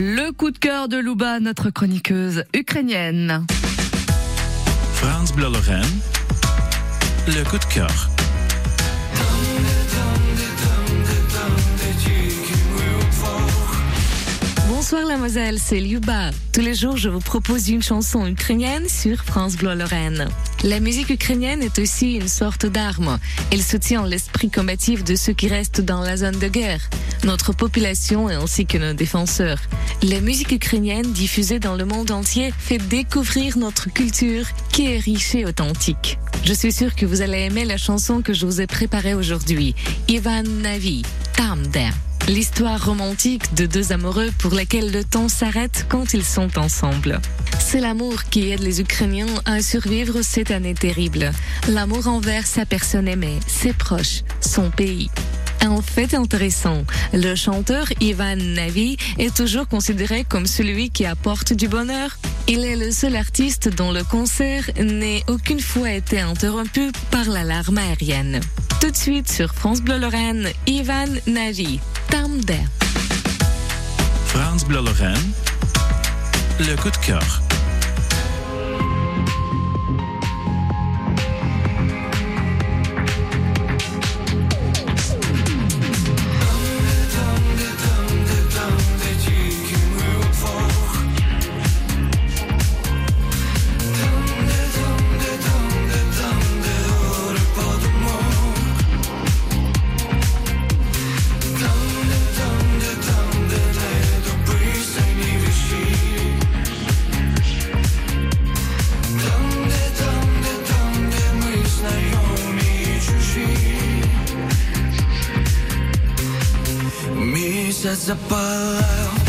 Le coup de cœur de Louba, notre chroniqueuse ukrainienne. France Bleu le coup de cœur. Moselle, c'est Luba. Tous les jours, je vous propose une chanson ukrainienne sur France Bleu Lorraine. La musique ukrainienne est aussi une sorte d'arme. Elle soutient l'esprit combatif de ceux qui restent dans la zone de guerre, notre population ainsi que nos défenseurs. La musique ukrainienne diffusée dans le monde entier fait découvrir notre culture qui est riche et authentique. Je suis sûre que vous allez aimer la chanson que je vous ai préparée aujourd'hui, Ivan Navi, Tamder. L'histoire romantique de deux amoureux pour lesquels le temps s'arrête quand ils sont ensemble. C'est l'amour qui aide les Ukrainiens à survivre cette année terrible. L'amour envers sa personne aimée, ses proches, son pays. Un fait intéressant, le chanteur Ivan Navi est toujours considéré comme celui qui apporte du bonheur. Il est le seul artiste dont le concert n'ait aucune fois été interrompu par l'alarme aérienne. Tout de suite sur France Bleu Lorraine, Ivan Navi, Tamder. France Bleu Lorraine, le coup de cœur. just a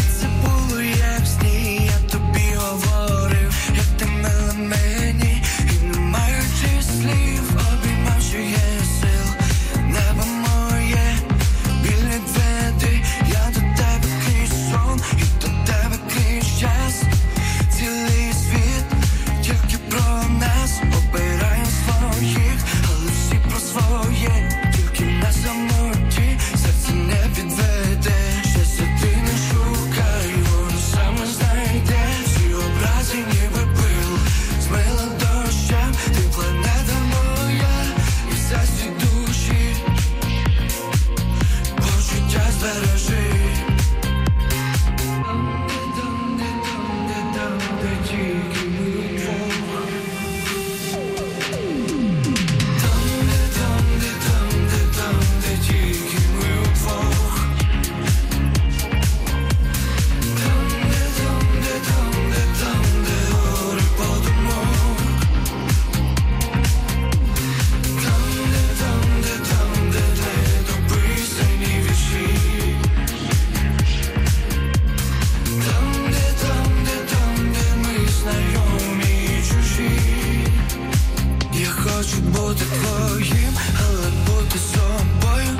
Я хочу бути твоїм, але бути собою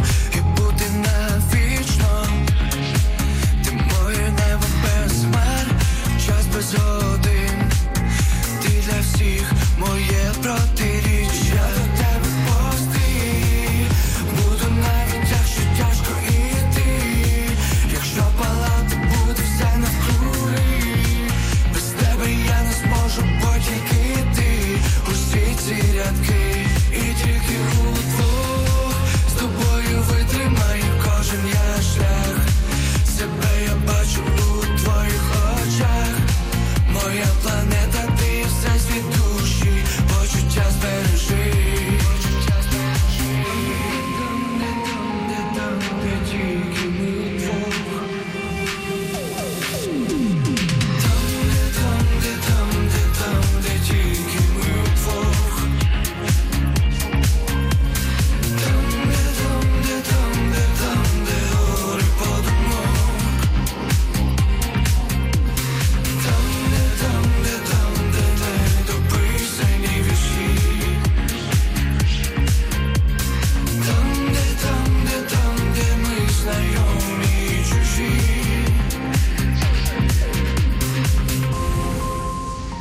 усі ці рядки, і тільки удвох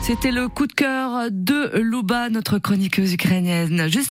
C'était le coup de cœur de Louba, notre chroniqueuse ukrainienne.